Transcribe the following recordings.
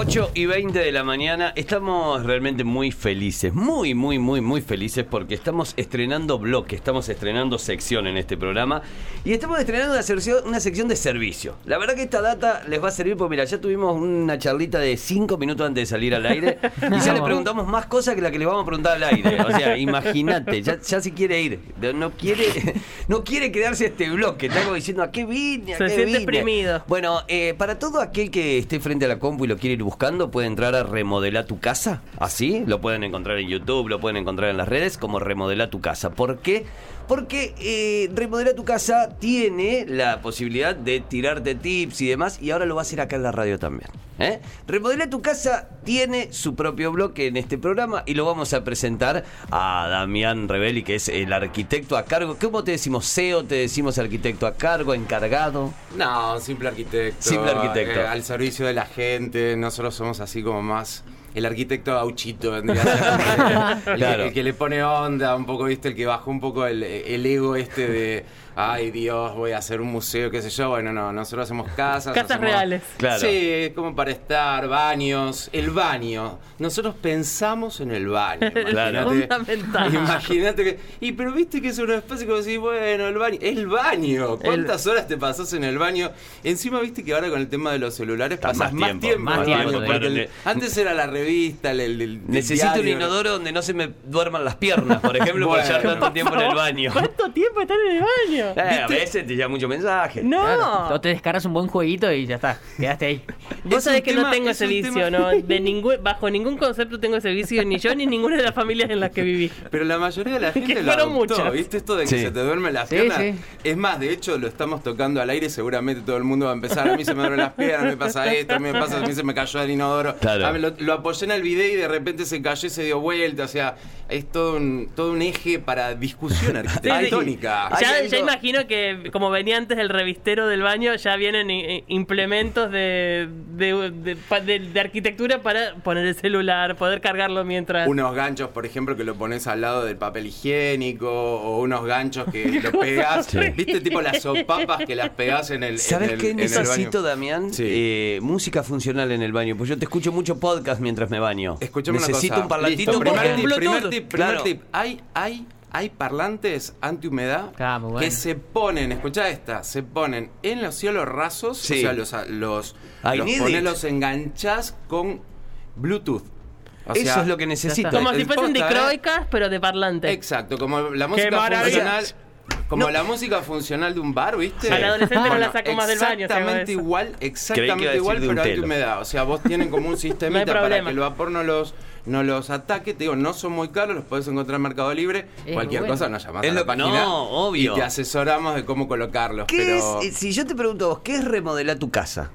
8 y 20 de la mañana, estamos realmente muy felices, muy, muy, muy, muy felices porque estamos estrenando bloque, estamos estrenando sección en este programa y estamos estrenando una sección, una sección de servicio. La verdad que esta data les va a servir porque mira, ya tuvimos una charlita de 5 minutos antes de salir al aire y ya le preguntamos más cosas que la que le vamos a preguntar al aire. O sea, imagínate, ya, ya si quiere ir, no quiere, no quiere quedarse este bloque, está como diciendo a qué vine, a Se qué vine?". deprimido. Bueno, eh, para todo aquel que esté frente a la compu y lo quiere ir buscando, puede entrar a Remodelar tu casa. Así, lo pueden encontrar en YouTube, lo pueden encontrar en las redes como Remodelar tu casa. ¿Por qué? Porque eh, Remodelar tu casa tiene la posibilidad de tirarte tips y demás, y ahora lo va a hacer acá en la radio también. ¿eh? Remodelar tu casa tiene su propio bloque en este programa y lo vamos a presentar a Damián Rebelli, que es el arquitecto a cargo. ¿Cómo te decimos CEO? ¿Te decimos arquitecto a cargo, encargado? No, simple arquitecto. Simple arquitecto. eh, al servicio de la gente. Nosotros somos así como más. El arquitecto gauchito vendría a ser. el, Claro. que, el que le pone onda, un poco, viste, el que bajó un poco el, el ego este de. Ay Dios, voy a hacer un museo, qué sé yo. Bueno, no, nosotros hacemos casas. Casas hacemos- reales. Claro. Sí, como para estar, baños. El baño. Nosotros pensamos en el baño. Claro. Imagínate- Fundamental. Imagínate que. Y pero viste que es un espacio como decís, bueno, el baño. El baño. ¿Cuántas horas te pasas en el baño? Encima viste que ahora con el tema de los celulares Está pasas más más tiempo, tiempo, más tiempo, claro. el- antes era la revista, el, el- el Necesito un diario. inodoro donde no se me duerman las piernas, por ejemplo, por Bueno. estar tanto tiempo en el baño. ¿Cuánto tiempo están en el baño? Eh, a veces te llega mucho mensaje. No. Claro, o te descargas un buen jueguito y ya está, quedaste ahí. Vos Es sabés un que no tema- tengo es ese un vicio, tema- ¿no? De ningún, bajo ningún concepto tengo ese vicio, ni yo ni ninguna de las familias en las que viví. Pero la mayoría de la gente lo adoptó, muchas. ¿viste? Esto de que Sí. se te duermen las Sí, piernas. sí. Es más, de hecho, lo estamos tocando al aire. Seguramente todo el mundo va a empezar. A mí se me duermen las piernas, me pasa esto, a mí me pasa, a mí se me cayó el inodoro. Claro. A mí lo, lo apoyé en el video y de repente se cayó y se dio vuelta. O sea, es todo un, todo un eje para discusión arquitectónica. Ya, imagino que, como venía antes el revistero del baño, ya vienen implementos de, de, de- pa- de- de arquitectura para poner el celular, poder cargarlo mientras. Unos ganchos, por ejemplo, que lo pones al lado del papel higiénico, o unos ganchos que lo pegas. ¿Viste? Tipo las sopapas que las pegas en el. ¿Sabes qué necesito. Damián? Sí. Eh, música funcional en el baño. Pues yo te escucho mucho podcast mientras me baño. Escuchame Necesito una cosa. un parlantito Listo, primer porque- tip, primer Bluetooth. tip, primer Claro. tip. Hay, hay, hay parlantes antihumedad Ah, bueno. que se ponen, escucha esta, se ponen en los cielos rasos, Sí. o sea, los, los, los pones, los enganchás con Bluetooth. O Eso es lo que necesito. como el si fuesen ¿eh? dicroicas, pero de parlante. Exacto, como la música maravilla! funcional. Como No. la música funcional de un bar, ¿viste? Al adolescente no la saco más del baño, Exactamente igual, exactamente igual, pero telo. humedad. O sea, vos tienen como un sistemita para que el vapor no los no los ataque. Te digo, no son muy caros, los podés encontrar en Mercado Libre. Es Cualquier bueno. cosa nos llamás Es a lo la página. no, obvio. Y te asesoramos de cómo colocarlos. ¿Qué pero es? eh, Si yo te pregunto a vos, ¿qué es remodelar tu casa?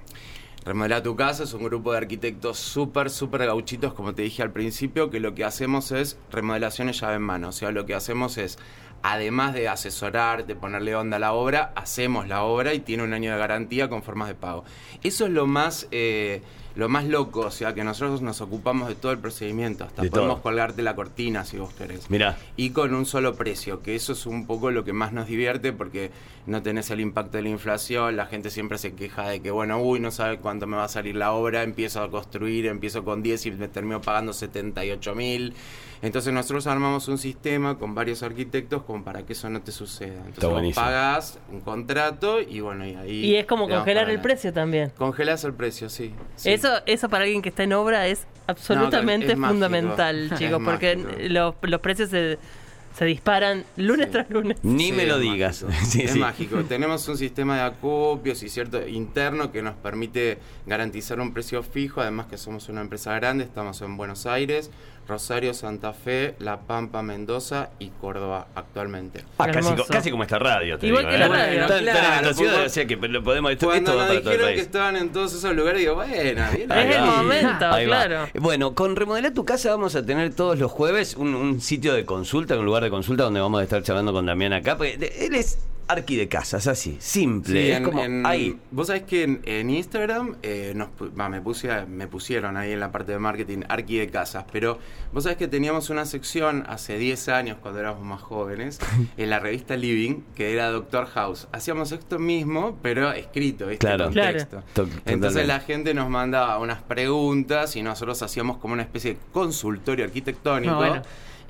Remodelar tu casa es un grupo de arquitectos súper, súper gauchitos, como te dije al principio, que lo que hacemos es remodelaciones llave en mano. O sea, lo que hacemos es, además de asesorar, de ponerle onda a la obra, hacemos la obra y tiene un año de garantía con formas de pago. Eso es lo más, eh, lo más loco, o sea, que nosotros nos ocupamos de todo el procedimiento. Hasta De podemos todo. colgarte la cortina si vos querés. Mirá. Y con un solo precio, que eso es un poco lo que más nos divierte porque no tenés el impacto de la inflación, la gente siempre se queja de que, bueno, uy, no sabe cuánto me va a salir la obra, empiezo a construir, empiezo con 10 y me termino pagando 78 mil. Entonces nosotros armamos un sistema con varios arquitectos como para que eso no te suceda. Entonces vos buenísimo. pagas un contrato y bueno, y ahí... Y es como congelar el precio también. Congelas el precio, sí. sí. Eso, eso para alguien que está en obra es absolutamente es fundamental, chicos, porque los, los precios se, se disparan lunes Sí. tras lunes. Ni Sí, me lo es digas. mágico. Sí, es sí. mágico. Tenemos un sistema de acopios y cierto interno que nos permite garantizar un precio fijo. Además que somos una empresa grande, estamos en Buenos Aires, Rosario, Santa Fe, La Pampa, Mendoza y Córdoba actualmente. Ah, casi, como esta radio. Te Igual digo, que la ¿eh? radio. En Claro, esta ciudad, porque- o sea que lo podemos esto, Cuando esto va nos para todo el que estaban en todos esos lugares, digo, bueno, bien Ahí Es el momento, Ahí va. claro. Bueno, con Remodelar tu casa vamos a tener todos los jueves un, un sitio de consulta, un lugar de consulta donde vamos a estar charlando con Damián acá. porque él es Arqui de Casas, así, simple. Sí, es en- como en- ahí. Vos sabés que en, en Instagram eh, nos, va, me, puse, me pusieron ahí en la parte de marketing Arqui de Casas, pero vos sabés que teníamos una sección hace 10 años, cuando éramos más jóvenes, en la revista Living, que era Doctor House. Hacíamos esto mismo, pero escrito, ¿viste? Claro. Con Claro. Entonces la gente nos mandaba unas preguntas y nosotros hacíamos como una especie de consultorio arquitectónico. Bueno.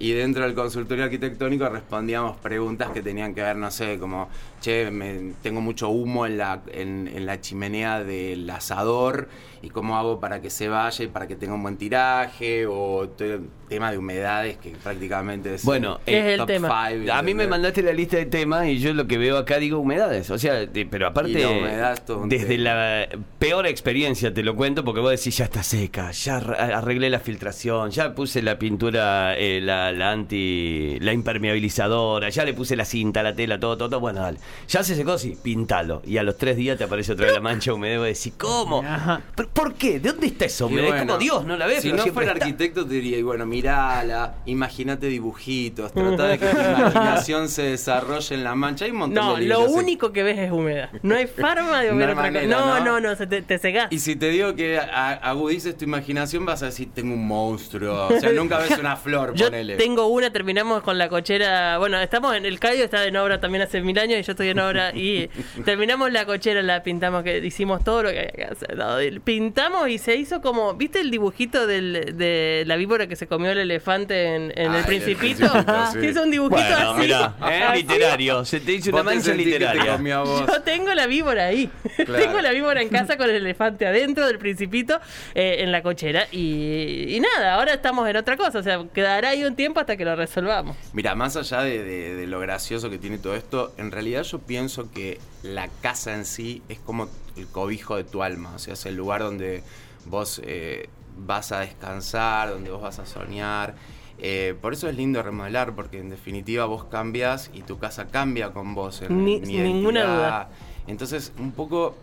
Y dentro del consultorio arquitectónico respondíamos preguntas que tenían que ver, no sé, como, che, me- tengo mucho humo en la, en, en la chimenea del asador y cómo hago para que se vaya y para que tenga un buen tiraje, o te- tema de humedades que prácticamente es Bueno, ¿Qué es el top tema? five, A mí me mandaste la lista de temas y yo lo que veo acá digo humedades. O sea, de- pero aparte, humedad desde la peor experiencia te lo cuento porque vos decís ya está seca, ya ar- arreglé la filtración, ya puse la pintura, eh, la, la anti, la impermeabilizadora, ya le puse la cinta, la tela, todo, todo, todo. Bueno, dale. Ya se secó, sí, pintalo. Y a los tres días te aparece otra vez la mancha húmeda y vos decís, ¿cómo? Ajá. ¿Pero ¿Por qué? ¿De dónde está Y humedad? Es bueno, como Dios, no la ves, Si pero no fuera está. arquitecto, te diría, y bueno, mirala, imagínate dibujitos, trata de que tu imaginación se desarrolle en la mancha. Hay un montón No, de lo libros. único que ves es humedad. No hay forma de No ver otra manera, No, ¿no? no, no, se te, te cegás. Y si te digo que agudices tu imaginación, vas a decir, tengo un monstruo. O sea, nunca ves una flor, Yo ponele. tengo una, terminamos con la cochera. Bueno, estamos en el Cayo, está en obra también hace mil años y yo estoy en obra. Y terminamos la cochera, la pintamos, que hicimos todo lo que había que hacer. todo. Y Pintamos y se hizo como. ¿Viste el dibujito del, de la víbora que se comió el elefante en, en Ah, el Principito? Principito, sí. Que es un dibujito Bueno, así. mirá, eh, así. literario. Se te hizo una te mancha te literaria. vos. Yo tengo la víbora ahí. Claro. tengo la víbora en casa con el elefante adentro del principito eh, en la cochera. Y, y nada, ahora estamos en otra cosa. O sea, quedará ahí un tiempo hasta que lo resolvamos. Mira, más allá de, de- de lo gracioso que tiene todo esto, en realidad yo pienso que la casa en sí es como el cobijo de tu alma, o sea, es el lugar donde vos eh, vas a descansar, donde vos vas a soñar. Eh, por eso es lindo remodelar, porque en definitiva vos cambias y tu casa cambia con vos. En, Ni- ninguna duda. Entonces, un poco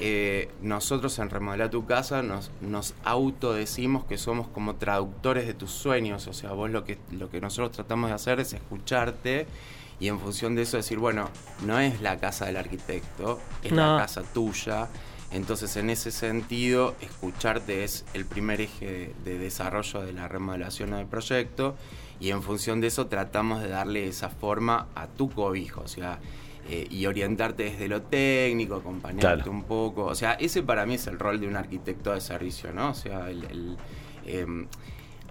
eh, nosotros en Remodelar tu casa nos, nos autodecimos que somos como traductores de tus sueños. O sea, vos lo que, lo que nosotros tratamos de hacer es escucharte y en función de eso decir, bueno, no es la casa del arquitecto, es No. la casa tuya. Entonces, en ese sentido, escucharte es el primer eje de, de desarrollo de la remodelación del proyecto y en función de eso tratamos de darle esa forma a tu cobijo, o sea, eh, y orientarte desde lo técnico, acompañarte Claro. un poco. O sea, ese para mí es el rol de un arquitecto de servicio, ¿no? O sea, el... el, em,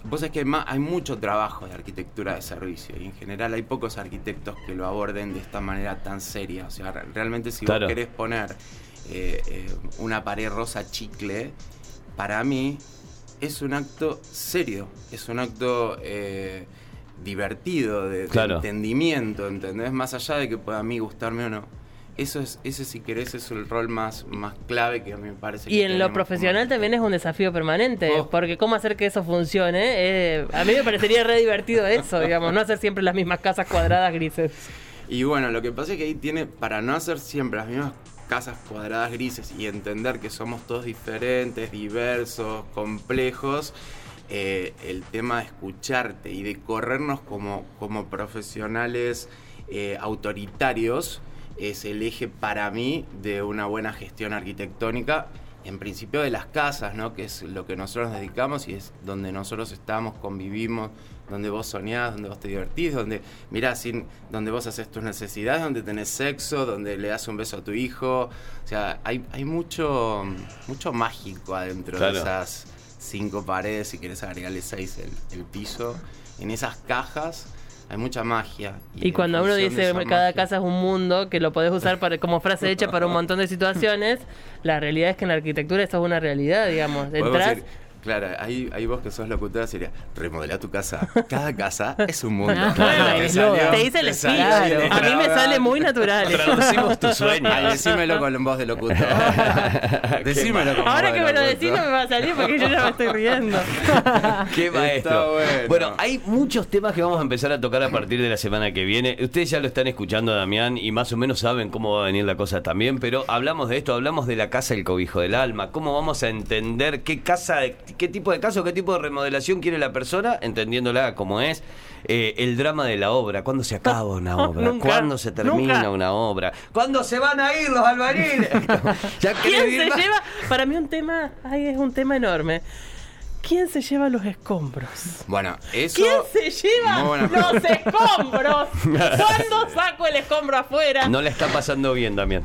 Vos sabés que hay, hay mucho trabajo de arquitectura de servicio y en general hay pocos arquitectos que lo aborden de esta manera tan seria. O sea, re- realmente si Claro. vos querés poner eh, eh, una pared rosa chicle, para mí es un acto serio, es un acto eh, divertido, de, de entendimiento, ¿entendés? Más allá de que pueda a mí gustarme o no. Eso es, ese si querés es el rol más, más clave que a mí me parece. Y que en lo profesional como también es un desafío permanente, Oh. porque cómo hacer que eso funcione, eh, a mí me parecería re divertido eso, digamos, no hacer siempre las mismas casas cuadradas grises. Y bueno, lo que pasa es que ahí tiene, para no hacer siempre las mismas casas cuadradas grises y entender que somos todos diferentes, diversos, complejos, eh, el tema de escucharte y de corrernos como, como profesionales eh, autoritarios es el eje para mí de una buena gestión arquitectónica. En principio de las casas, ¿no? Que es lo que nosotros nos dedicamos y es donde nosotros estamos, convivimos, donde vos soñás, donde vos te divertís, donde, mirá, sin, donde vos haces tus necesidades, donde tenés sexo, donde le das un beso a tu hijo. O sea, hay, hay mucho, mucho mágico adentro Claro. de esas cinco paredes, si querés agregarle seis el, el piso. En esas cajas hay mucha magia. Y en cuando uno dice cada magia- casa es un mundo, que lo podés usar para, como frase hecha para un montón de situaciones, la realidad es que en la arquitectura eso es una realidad, digamos. Decir, claro, ahí, ahí vos que sos locutora sería, remodelar tu casa. Cada casa es un mundo. Ah, Claro, Te salió- te dice el salió bien A mí me sale muy natural. Traducimos tu sueño. Ay, decímelo con voz de locutor. decímelo con Ahora voz que de me lo decís no me va a salir porque yo ya me estoy riendo. Qué maestro. bueno. Bueno, hay muchos temas que vamos a empezar a tocar a partir de la semana que viene. Ustedes ya lo están escuchando, Damián, y más o menos saben cómo va a venir la cosa también, pero hablamos de esto, hablamos de la casa del cobijo del alma, cómo vamos a entender qué casa, qué tipo de caso, qué tipo de remodelación quiere la persona, entendiéndola como es. eh, el drama de la obra, cuándo se acaba una obra, Nunca, cuándo se termina nunca. una obra, cuándo se van a ir los albañiles. ya ¿Quién se lleva? Para mí un tema, ay, es un tema enorme. ¿Quién se lleva los escombros? Bueno, eso. ¿Quién se lleva los escombros? ¿Cuándo saco el escombro afuera? No le está pasando bien, Damián.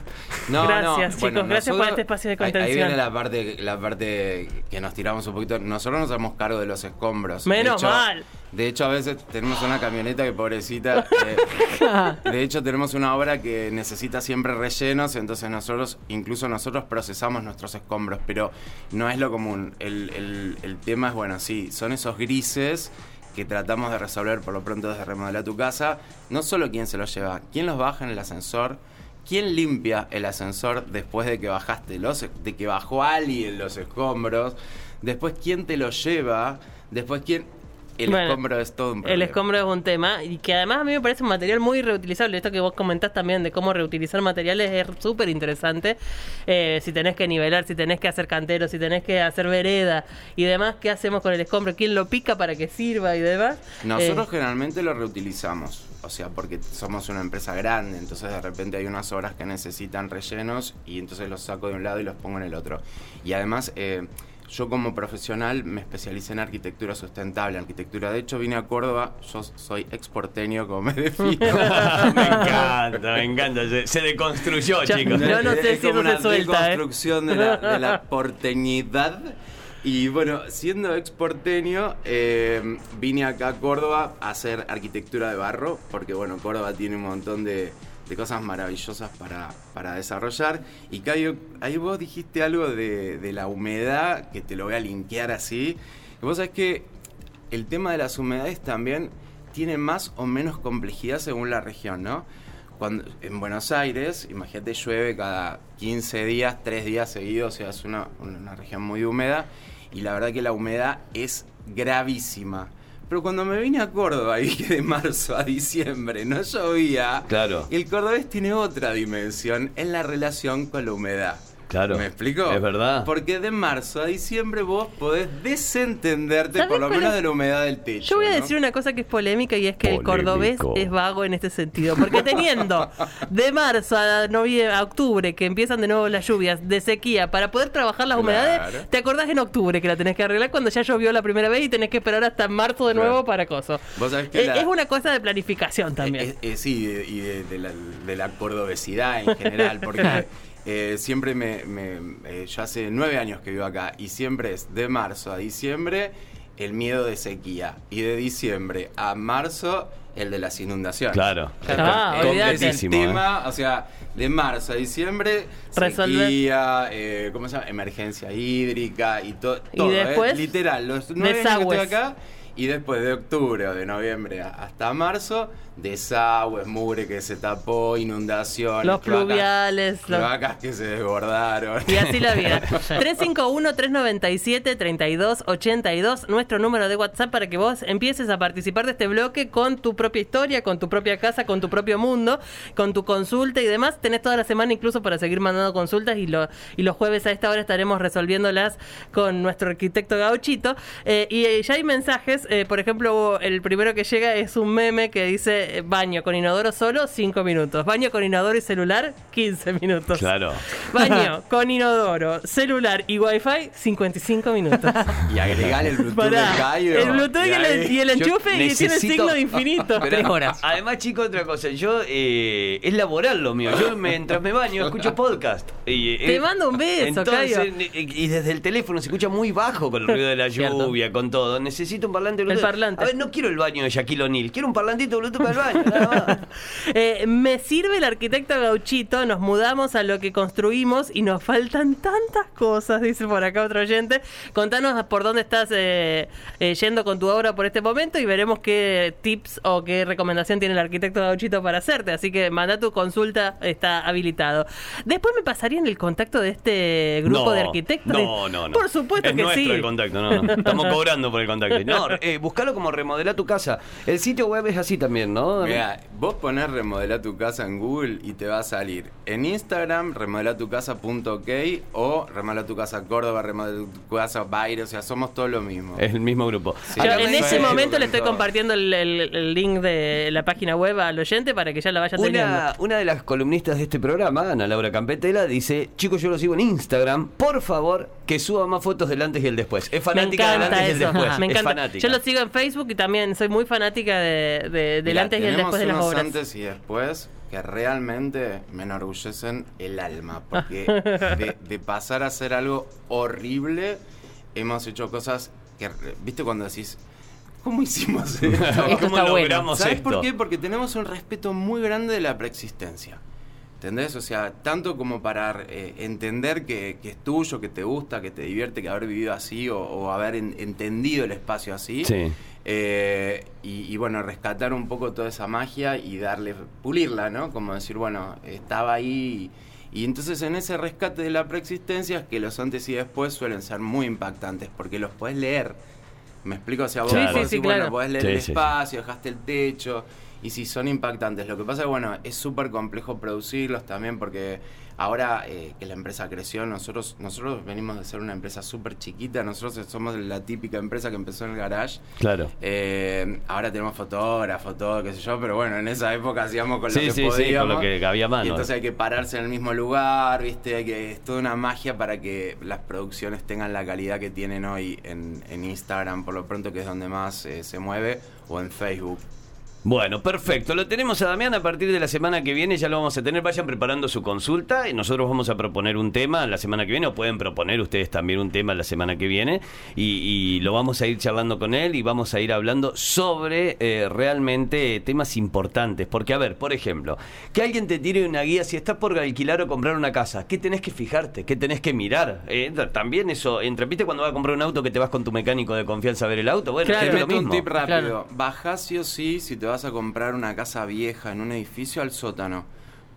No, Gracias, no. chicos, gracias por este espacio de ahí- Ahí, contención. viene la parte, la parte que nos tiramos un poquito. Nosotros nos hacemos cargo de los escombros. Menos hecho, mal. De hecho, a veces tenemos una camioneta que pobrecita. eh, de hecho, tenemos una obra que necesita siempre rellenos. Entonces, nosotros, incluso nosotros procesamos nuestros escombros. Pero no es lo común. El, el- el tema es, bueno, sí, son esos grises que tratamos de resolver por lo pronto desde remodelar tu casa. No solo quién se los lleva, quién los baja en el ascensor. ¿Quién limpia el ascensor después de que bajaste los de que bajó alguien los escombros? Después quién te los lleva? Después quién el Bueno, escombro es todo un El problema. escombro es un tema y que además a mí me parece un material muy reutilizable. Esto que vos comentás también de cómo reutilizar materiales es súper interesante. Eh, si tenés que nivelar, si tenés que hacer cantero, si tenés que hacer vereda y demás, ¿qué hacemos con el escombro? ¿Quién lo pica para que sirva y demás? Nosotros Eh, generalmente lo reutilizamos, o sea, porque somos una empresa grande, entonces de repente hay unas obras que necesitan rellenos y entonces los saco de un lado y los pongo en el otro. Y además, eh, yo como profesional me especialicé en arquitectura sustentable, arquitectura. De hecho, vine a Córdoba, yo soy exporteño, como me defino. me encanta, me encanta. Se, se deconstruyó, Ya- chicos. Yo no sé es si como se una ¿eh? deconstrucción de, la, de la porteñidad. Y bueno, siendo exporteño, eh, vine acá a Córdoba a hacer arquitectura de barro, porque bueno, Córdoba tiene un montón de, de cosas maravillosas para, para desarrollar. Y Caio, ahí vos dijiste algo de, de la humedad, que te lo voy a linkear así. Que vos sabés que el tema de las humedades también tiene más o menos complejidad según la región, ¿no? Cuando, en Buenos Aires, imagínate, llueve cada 15 días, 3 días seguidos, o sea, es una, una región muy húmeda y la verdad que la humedad es gravísima. Pero cuando me vine a Córdoba y que de marzo a diciembre no llovía, Claro. el cordobés tiene otra dimensión en la relación con la humedad. Claro. ¿Me explico? Es verdad. Porque de marzo a diciembre vos podés desentenderte ¿Sabés por lo menos es? de la humedad del techo. Yo voy a ¿no? decir una cosa que es polémica y es que el cordobés es vago en este sentido. Porque teniendo de marzo a, noviembre, a octubre, que empiezan de nuevo las lluvias, de sequía, para poder trabajar las humedades, Claro. te acordás en octubre que la tenés que arreglar cuando ya llovió la primera vez y tenés que esperar hasta marzo de Claro. nuevo para coso. Vos sabés que Eh, la- Es una cosa de planificación también. Eh, eh, sí, de- y de, de la, de la cordobesidad en general, porque eh, siempre me, me- eh, yo hace nueve años que vivo acá y siempre es de marzo a diciembre el miedo de sequía y de diciembre a marzo el de las inundaciones. Claro. Ah, Es- olvídate. es el Completísimo, ¿eh? o sea, de marzo a diciembre, Resolver. sequía, eh, ¿cómo se llama? Emergencia hídrica y to- Y todo. ¿eh? después, Literal, los nueve años que estoy acá y después de octubre o de noviembre hasta marzo, desagües, mugre que se tapó, inundaciones, Los cloacas- pluviales, los- cloacas que se desbordaron. Y así la vida. 351-397-3282, nuestro número de WhatsApp para que vos empieces a participar de este bloque con tu propia historia, con tu propia casa, con tu propio mundo, con tu consulta y demás. Tenés toda la semana incluso para seguir mandando consultas y, lo, y los jueves a esta hora estaremos resolviéndolas con nuestro arquitecto Gauchito. Eh, y eh, ya hay mensajes, eh, por ejemplo, el primero que llega es un meme que dice eh, baño con inodoro solo, 5 minutos. Baño con inodoro y celular, 15 minutos. Claro. Baño con inodoro, celular y wifi, 55 minutos. Y agregar el Bluetooth Pará, del Caio. el Bluetooth y el, y el enchufe y tiene el signo de infinito. Pero, Tres horas. Además, chicos, otra cosa. Yo, eh, es laboral lo mío. Yo mientras me baño escucho podcast. Y, eh, Te mando un beso, entonces, eh, Y desde el teléfono se escucha muy bajo con el ruido de la Cierto. lluvia, con todo. Necesito un parlante Bluetooth. parlante. A ver, no quiero el baño de Shaquille O'Neal. Quiero un parlantito Bluetooth para el baño. nada más. Eh, me sirve el arquitecto Gauchito, nos mudamos a lo que construimos y nos faltan tantas cosas, dice por acá otro oyente. Contanos por dónde estás eh, eh, yendo con tu obra por este momento y veremos qué tips o qué recomendación tiene el arquitecto Gauchito para hacerte. Así que manda tu consulta, está habilitado. Después me pasarían el contacto de este grupo No, de arquitectos. No, no, no. Por supuesto es que nuestro sí. el contacto, no, no. Estamos cobrando por el contacto. No, eh, buscalo como remodelar tu casa. El sitio web es así también, ¿no? Mira, Vos ponés remodela tu casa en Google y te va a salir en Instagram remodelatucasa.ok o remodela tu casa Córdoba, remodela tu casa Baile, o sea, somos todo lo mismo. Es el mismo grupo. Sí. Yo Acá en ese momento le estoy compartiendo el, el- el link de la página web al oyente para que ya la vaya teniendo. Una, una de las columnistas de este programa, Ana Laura Campetela, dice, chicos, yo lo sigo en Instagram, por favor, que suba más fotos del antes y el después. Es fanática del antes y el eso. después. Me Es encanta. fanática. Yo lo sigo en Facebook y también soy muy fanática de, de- del Mirá, antes y el después de las unos obras. antes y después que realmente me enorgullecen el alma, porque de, de pasar a hacer algo horrible, hemos hecho cosas que, viste cuando decís, ¿cómo hicimos esto? Esto ¿Cómo está bueno. logramos ¿Sabes esto? por qué? Porque tenemos un respeto muy grande de la preexistencia. ¿Entendés? O sea, tanto como para eh, entender que, que es tuyo, que te gusta, que te divierte, que haber vivido así o, o haber en- entendido el espacio así. Sí. Eh, y, y bueno, rescatar un poco toda esa magia y darle, pulirla, ¿no? Como decir, bueno, estaba ahí. Y, y entonces en ese rescate de la preexistencia es que los antes y después suelen ser muy impactantes, porque los puedes leer. ¿Me explico? O sea, vos podés Sí, sí, bueno, claro. podés leer Sí, el sí, sí. espacio, dejaste el techo, y si son impactantes. Lo que pasa es que, bueno, es súper complejo producirlos también porque ahora eh, que la empresa creció, nosotros nosotros venimos de ser una empresa súper chiquita, nosotros somos la típica empresa que empezó en el garage. Claro. Eh, ahora tenemos fotógrafos, todo, qué sé yo, pero bueno, en esa época hacíamos con lo Sí, que sí, sí, podíamos. con lo que había mano. Y entonces hay que pararse en el mismo lugar, ¿viste? Hay que, es toda una magia para que las producciones tengan la calidad que tienen hoy en, en Instagram, por lo pronto, que es donde más eh, se mueve, o en Facebook. Bueno, perfecto. Lo tenemos a Damián a partir de la semana que viene. Ya lo vamos a tener. Vayan preparando su consulta y nosotros vamos a proponer un tema la semana que viene. O pueden proponer ustedes también un tema la semana que viene. Y, y lo vamos a ir charlando con él y vamos a ir hablando sobre eh, realmente temas importantes. Porque, a ver, por ejemplo, que alguien te tire una guía si estás por alquilar o comprar una casa. ¿Qué tenés que fijarte? ¿Qué tenés que mirar? Eh, también eso, entre, ¿viste cuando vas a comprar un auto que te vas con tu mecánico de confianza a ver el auto? Bueno, Claro. es Te lo un mismo. tip rápido. Claro. Bajá sí o sí si te vas a comprar una casa vieja en un edificio al sótano.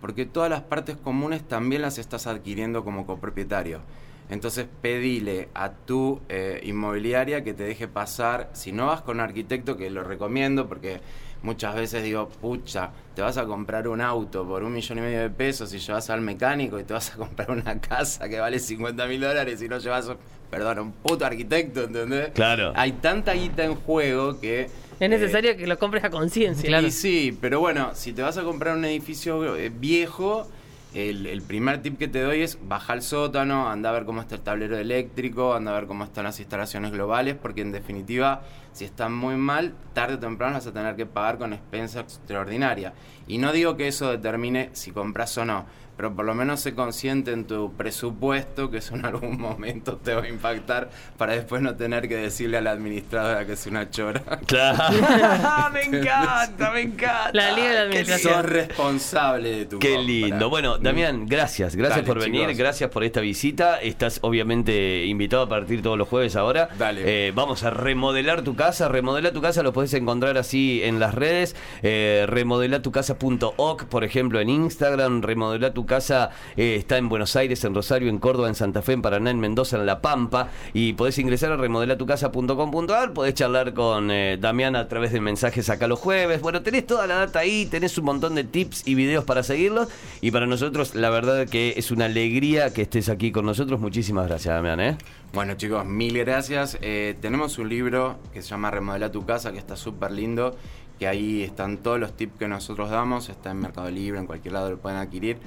Porque todas las partes comunes también las estás adquiriendo como copropietario. Entonces pedile a tu eh, inmobiliaria que te deje pasar. Si no vas con un arquitecto, que lo recomiendo porque muchas veces digo, pucha, te vas a comprar un auto por un millón y medio de pesos y llevas al mecánico y te vas a comprar una casa que vale 50 mil dólares y no llevas, perdón, un puto arquitecto, ¿entendés? Claro. Hay tanta guita en juego que... Es necesario que lo compres a conciencia. Claro. Y sí, pero bueno, si te vas a comprar un edificio eh, viejo, el, primer tip que te doy es baja al sótano, anda a ver cómo está el tablero eléctrico, anda a ver cómo están las instalaciones globales, porque en definitiva, si están muy mal, tarde o temprano vas a tener que pagar con expensa extraordinaria. Y no digo que eso determine si compras o no, pero por lo menos sé consciente en tu presupuesto que eso en algún momento te va a impactar para después no tener que decirle a la administradora que es una chora. Claro. me encanta, me encanta. La Liga de la Administración. Sos responsable de tu Qué compra. lindo. Bueno, Damián, gracias. Gracias Dale, por venir. chicos. Gracias por esta visita. Estás obviamente invitado a partir todos los jueves ahora. Dale. Eh, vamos a remodelar tu casa. Remodelar tu casa lo puedes encontrar así en las redes. Eh, remodelatucasa.oc, por ejemplo, en Instagram. Remodelar tu casa eh, está en Buenos Aires, en Rosario, en Córdoba, en Santa Fe, en Paraná, en Mendoza, en La Pampa. Y podés ingresar a remodelatucasa.com.ar. Podés charlar con eh, Damián a través de mensajes acá los jueves. Bueno, tenés toda la data ahí, tenés un montón de tips y videos para seguirlos. Y para nosotros, la verdad que es una alegría que estés aquí con nosotros. Muchísimas gracias, Damián. ¿eh? Bueno chicos, mil gracias. Eh, tenemos un libro que se llama Remodela tu casa, que está súper lindo, que ahí están todos los tips que nosotros damos, está en Mercado Libre, en cualquier lado lo pueden adquirir.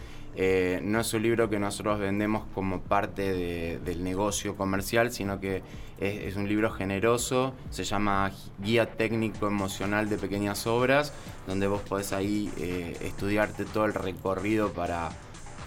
Eh, no es un libro que nosotros vendemos como parte de- del negocio comercial, sino que es, es un libro generoso, se llama Guía Técnico Emocional de Pequeñas Obras, donde vos podés ahí eh, estudiarte todo el recorrido para,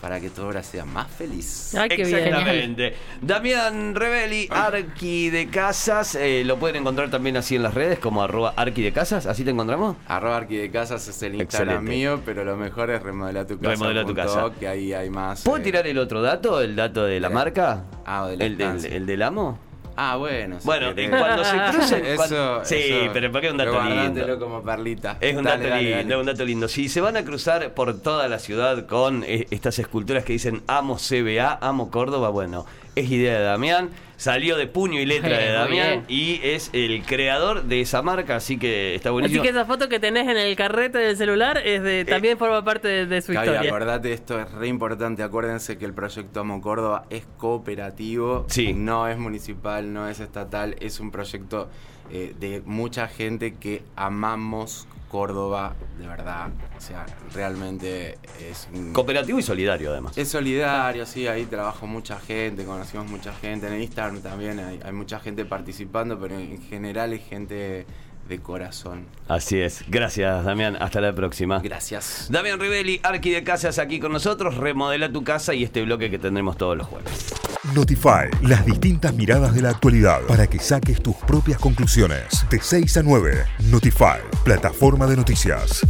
para que tu obra sea más feliz. Ay, qué bien. Exactamente. Damián Rebeli, Arqui de Casas. eh, lo pueden encontrar también así en las redes, como arroba Arqui de Casas. ¿Así te encontramos? Arroba Arqui de Casas es el Instagram Excelente. mío, pero lo mejor es remodela tu casa. Remodela tu casa. Que ahí hay más. ¿Puedo eh, tirar el otro dato? ¿El dato de la Eh, marca? ah, o de la ¿El, del, estancia. el del amo? Ah, bueno. si Bueno, y cuando se crucen. Eso, cuando- sí, eso, pero porque es un dato lindo. como perlita. Es un Dale, dato dale, lindo, dale. es un dato lindo. Si se van a cruzar por toda la ciudad con eh, estas esculturas que dicen amo CBA, amo Córdoba, bueno, es idea de Damián. Salió de puño y letra de Muy Damián y es el creador de esa marca, así que está Así buenísimo. que esa foto que tenés en el carrete del celular es de también forma parte de, de su Gaby, historia. acordate, esto es re importante. Acuérdense que el proyecto Amo Córdoba es cooperativo, Sí. no es municipal, no es estatal, es un proyecto eh, de mucha gente que amamos Córdoba, de verdad. O sea, realmente es un- Cooperativo y solidario, además. Es solidario, sí, ahí trabajo mucha gente, conocimos mucha gente, en el Instagram también hay, hay mucha gente participando, pero en general es gente de corazón. Así es. Gracias, Damián. Hasta la próxima. Gracias. Damián Rivelli, Arqui de Casas, aquí con nosotros. Remodela tu casa y este bloque que tendremos todos los jueves. Notify, las distintas miradas de la actualidad para que saques tus propias conclusiones. De 6 a 9, Notify, plataforma de noticias.